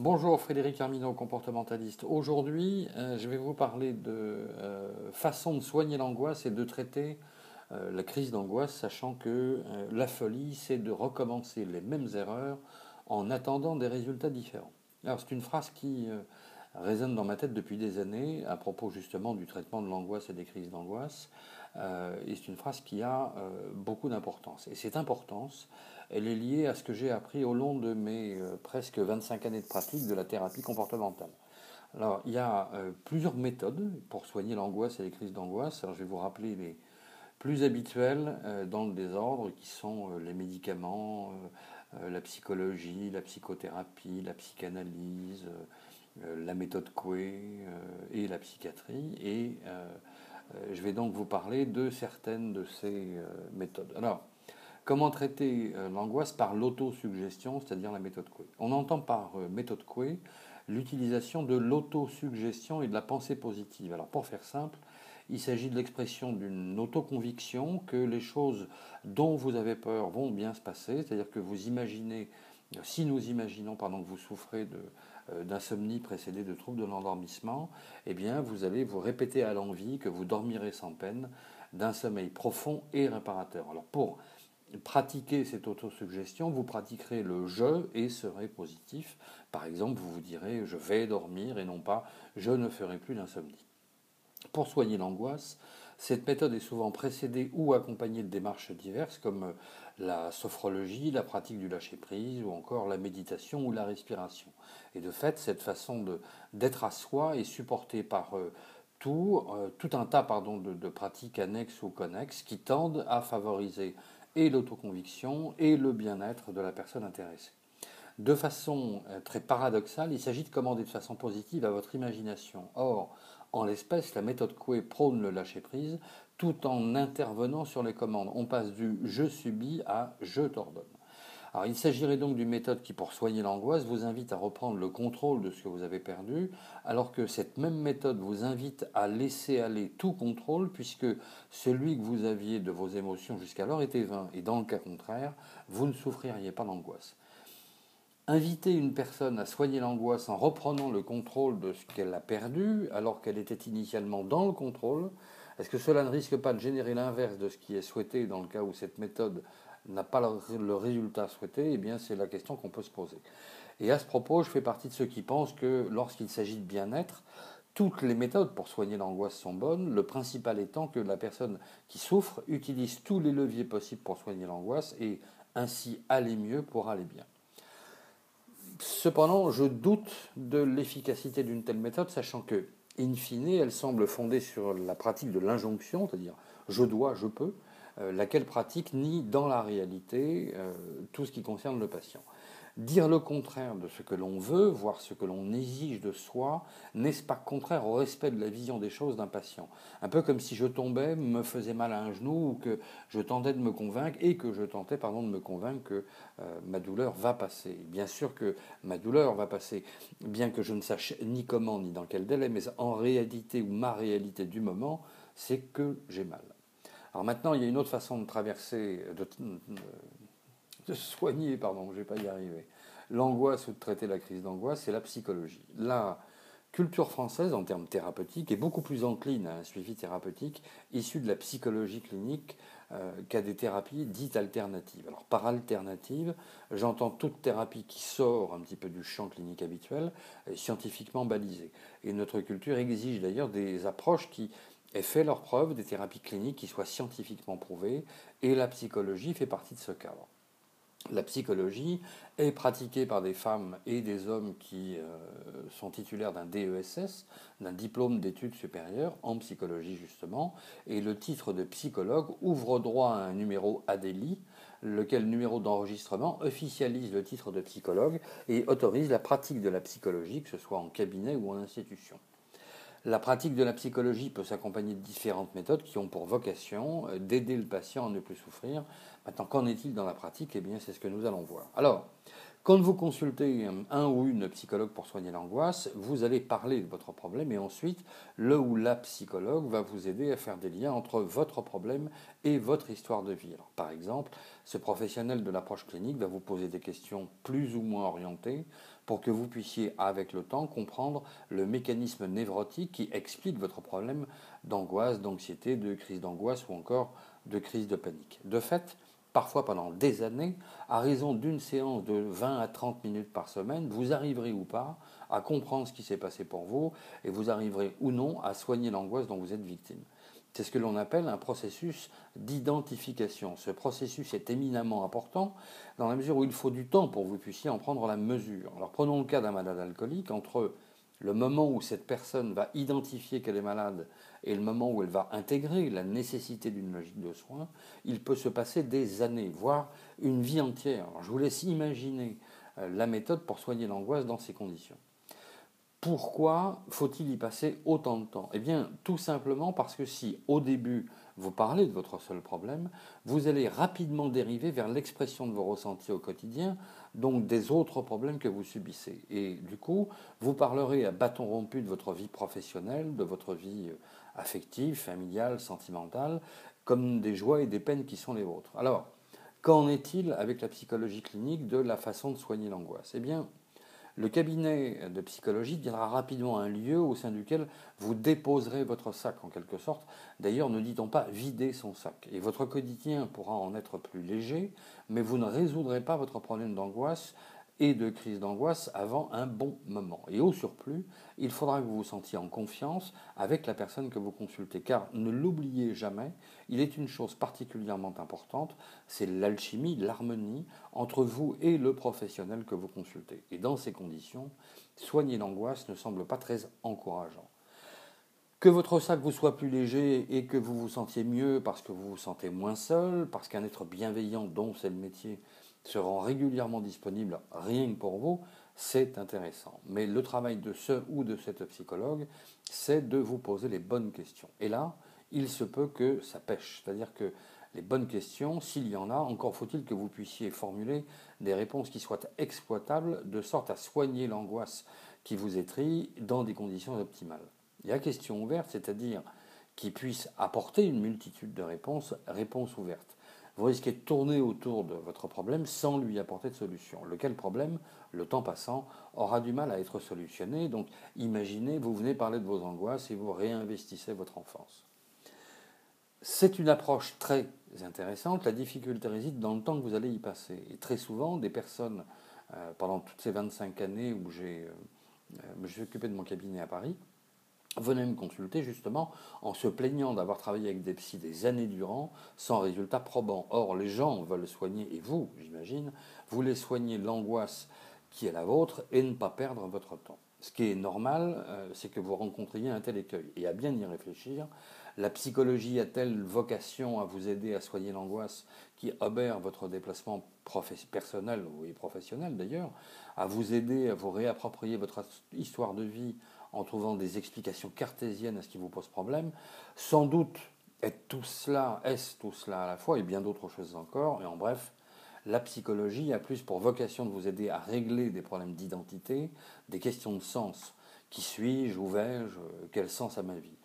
Bonjour Frédéric Armino, comportementaliste. Aujourd'hui, euh, je vais vous parler de euh, façon de soigner l'angoisse et de traiter euh, la crise d'angoisse, sachant que la folie, c'est de recommencer les mêmes erreurs en attendant des résultats différents. Alors c'est une phrase qui résonne dans ma tête depuis des années à propos justement du traitement de l'angoisse et des crises d'angoisse. et c'est une phrase qui a beaucoup d'importance. Et cette importance, elle est liée à ce que j'ai appris au long de mes euh, presque 25 années de pratique de la thérapie comportementale. Alors, il y a euh, plusieurs méthodes pour soigner l'angoisse et les crises d'angoisse. Alors, je vais vous rappeler les plus habituelles euh, dans le désordre, qui sont les médicaments, la psychologie, la psychothérapie, la psychanalyse, la méthode Coué et la psychiatrie. Et je vais donc vous parler de certaines de ces méthodes. Alors, Comment traiter euh, l'angoisse par l'autosuggestion, c'est-à-dire la méthode Coué On entend par euh, méthode Coué l'utilisation de l'autosuggestion et de la pensée positive. Alors pour faire simple, il s'agit de l'expression d'une autoconviction que les choses dont vous avez peur vont bien se passer, c'est-à-dire que vous imaginez, si nous imaginons que vous souffrez euh, d'insomnie précédée de troubles de l'endormissement, eh bien vous allez vous répéter à l'envie que vous dormirez sans peine d'un sommeil profond et réparateur. Alors pour pratiquer cette autosuggestion, vous pratiquerez le je et serez positif. Par exemple, vous vous direz je vais dormir et non pas je ne ferai plus d'insomnie. Pour soigner l'angoisse, cette méthode est souvent précédée ou accompagnée de démarches diverses comme la sophrologie, la pratique du lâcher-prise ou encore la méditation ou la respiration. Et de fait, cette façon d'être à soi est supportée par euh, tout, euh, tout un tas de pratiques annexes ou connexes qui tendent à favoriser et l'autoconviction et le bien-être de la personne intéressée. De façon euh, très paradoxale, il s'agit de commander de façon positive à votre imagination. Or, en l'espèce, la méthode Coué prône le lâcher-prise tout en intervenant sur les commandes. On passe du je subis à je t'ordonne. Il s'agirait donc d'une méthode qui, pour soigner l'angoisse, vous invite à reprendre le contrôle de ce que vous avez perdu, alors que cette même méthode vous invite à laisser aller tout contrôle, puisque celui que vous aviez de vos émotions jusqu'alors était vain. Et dans le cas contraire, vous ne souffririez pas d'angoisse. Inviter une personne à soigner l'angoisse en reprenant le contrôle de ce qu'elle a perdu, alors qu'elle était initialement dans le contrôle, est-ce que cela ne risque pas de générer l'inverse de ce qui est souhaité dans le cas où cette méthode n'a pas le résultat souhaité, eh bien c'est la question qu'on peut se poser. Et à ce propos, je fais partie de ceux qui pensent que lorsqu'il s'agit de bien-être, toutes les méthodes pour soigner l'angoisse sont bonnes, le principal étant que la personne qui souffre utilise tous les leviers possibles pour soigner l'angoisse et ainsi aller mieux pour aller bien. Cependant, je doute de l'efficacité d'une telle méthode, sachant que, in fine, elle semble fondée sur la pratique de l'injonction, c'est-à-dire je dois, je peux, laquelle pratique nie dans la réalité euh, tout ce qui concerne le patient. Dire le contraire de ce que l'on veut, voire ce que l'on exige de soi, n'est-ce pas contraire au respect de la vision des choses d'un patient? Un peu comme si je tombais, me faisais mal à un genou, ou que je tentais de me convaincre, et que je tentais pardon, de me convaincre que euh, ma douleur va passer. Bien sûr que ma douleur va passer, bien que je ne sache ni comment ni dans quel délai, mais en réalité ou ma réalité du moment, c'est que j'ai mal. Alors maintenant, il y a une autre façon de traverser, de, soigner, pardon, je ne vais pas y arriver, l'angoisse ou de traiter la crise d'angoisse, c'est la psychologie. La culture française, en termes thérapeutiques, est beaucoup plus encline à un suivi thérapeutique issu de la psychologie clinique euh, qu'à des thérapies dites alternatives. Alors par alternative, j'entends toute thérapie qui sort un petit peu du champ clinique habituel, scientifiquement balisée. Et notre culture exige d'ailleurs des approches qui et fait leur preuve des thérapies cliniques qui soient scientifiquement prouvées, et la psychologie fait partie de ce cadre. La psychologie est pratiquée par des femmes et des hommes qui euh, sont titulaires d'un DESS, d'un diplôme d'études supérieures en psychologie justement, et le titre de psychologue ouvre droit à un numéro ADELI, lequel numéro d'enregistrement officialise le titre de psychologue et autorise la pratique de la psychologie, que ce soit en cabinet ou en institution. La pratique de la psychologie peut s'accompagner de différentes méthodes qui ont pour vocation euh, d'aider le patient à ne plus souffrir. Maintenant, qu'en est-il dans la pratique? Eh bien, c'est ce que nous allons voir. Alors, quand vous consultez un ou une psychologue pour soigner l'angoisse, vous allez parler de votre problème et ensuite, le ou la psychologue va vous aider à faire des liens entre votre problème et votre histoire de vie. par exemple, ce professionnel de l'approche clinique va vous poser des questions plus ou moins orientées pour que vous puissiez, avec le temps, comprendre le mécanisme névrotique qui explique votre problème d'angoisse, d'anxiété, de crise d'angoisse ou encore de crise de panique. De fait, parfois pendant des années, à raison d'une séance de 20 à 30 minutes par semaine, vous arriverez ou pas à comprendre ce qui s'est passé pour vous et vous arriverez ou non à soigner l'angoisse dont vous êtes victime. C'est ce que l'on appelle un processus d'identification. Ce processus est éminemment important dans la mesure où il faut du temps pour que vous puissiez en prendre la mesure. Alors prenons le cas d'un malade alcoolique. Entre le moment où cette personne va identifier qu'elle est malade et le moment où elle va intégrer la nécessité d'une logique de soins, il peut se passer des années, voire une vie entière. je vous laisse imaginer euh, la méthode pour soigner l'angoisse dans ces conditions. Pourquoi faut-il y passer autant de temps? Eh bien, tout simplement parce que si au début vous parlez de votre seul problème, vous allez rapidement dériver vers l'expression de vos ressentis au quotidien, donc des autres problèmes que vous subissez. Et du coup, vous parlerez à bâton rompu de votre vie professionnelle, de votre vie euh, affective, familiale, sentimentale, comme des joies et des peines qui sont les vôtres. Alors, qu'en est-il avec la psychologie clinique de la façon de soigner l'angoisse? Eh bien, le cabinet de psychologie deviendra rapidement un lieu au sein duquel vous déposerez votre sac en quelque sorte. D'ailleurs, ne dit-on pas vider son sac. Et votre quotidien pourra en être plus léger, mais vous ne résoudrez pas votre problème d'angoisse et de crise d'angoisse avant un bon moment. Et au surplus, il faudra que vous vous sentiez en confiance avec la personne que vous consultez. Car ne l'oubliez jamais, il est une chose particulièrement importante, c'est l'alchimie, l'harmonie entre vous et le professionnel que vous consultez. Et dans ces conditions, soigner l'angoisse ne semble pas très encourageant. Que votre sac vous soit plus léger et que vous vous sentiez mieux parce que vous vous sentez moins seul, parce qu'un être bienveillant dont c'est le métier se rend régulièrement disponible rien que pour vous, c'est intéressant. Mais le travail de ce ou de cette psychologue, c'est de vous poser les bonnes questions. Et là, il se peut que ça pêche. C'est-à-dire que les bonnes questions, s'il y en a, encore faut-il que vous puissiez formuler des réponses qui soient exploitables, de sorte à soigner l'angoisse qui vous étrie dans des conditions optimales. Il y a question ouverte, c'est-à-dire qui puisse apporter une multitude de réponses, réponses ouvertes vous risquez de tourner autour de votre problème sans lui apporter de solution. Lequel problème, le temps passant, aura du mal à être solutionné. Donc imaginez, vous venez parler de vos angoisses et vous réinvestissez votre enfance. C'est une approche très intéressante. La difficulté réside dans le temps que vous allez y passer. Et très souvent, des personnes, euh, pendant toutes ces 25 années où j'ai, euh, euh, je me suis occupé de mon cabinet à Paris, venaient me consulter justement en se plaignant d'avoir travaillé avec des psys des années durant sans résultat probant. Or, les gens veulent soigner, et vous, j'imagine, voulez soigner l'angoisse qui est la vôtre et ne pas perdre votre temps. Ce qui est normal, euh, c'est que vous rencontriez un tel écueil. Et à bien y réfléchir, la psychologie a-t-elle vocation à vous aider à soigner l'angoisse qui obère votre déplacement personnel ou professionnel d'ailleurs, à vous aider à vous réapproprier votre histoire de vie en trouvant des explications cartésiennes à ce qui vous pose problème. Sans doute est tout cela, est-ce tout cela à la fois, et bien d'autres choses encore. Et en bref, la psychologie a plus pour vocation de vous aider à régler des problèmes d'identité, des questions de sens. Qui suis-je Où vais-je Quel sens a ma vie?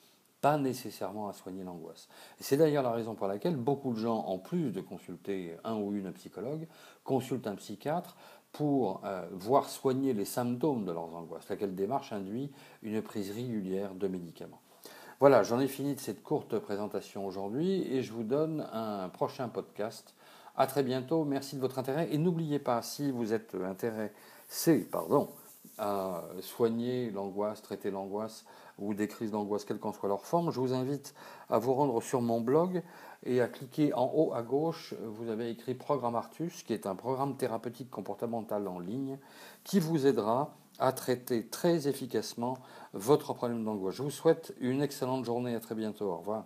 Pas nécessairement à soigner l'angoisse. Et c'est d'ailleurs la raison pour laquelle beaucoup de gens, en plus de consulter un ou une psychologue, consultent un psychiatre pour euh, voir soigner les symptômes de leurs angoisses, laquelle démarche induit une prise régulière de médicaments. Voilà, j'en ai fini de cette courte présentation aujourd'hui et je vous donne un prochain podcast. À très bientôt, merci de votre intérêt et n'oubliez pas, si vous êtes intéressé pardon, à soigner l'angoisse, traiter l'angoisse ou des crises d'angoisse, quelle qu'en soit leur forme, je vous invite à vous rendre sur mon blog et à cliquer en haut à gauche, vous avez écrit Programme Artus, qui est un programme thérapeutique comportemental en ligne qui vous aidera à traiter très efficacement votre problème d'angoisse. Je vous souhaite une excellente journée, à très bientôt, au revoir.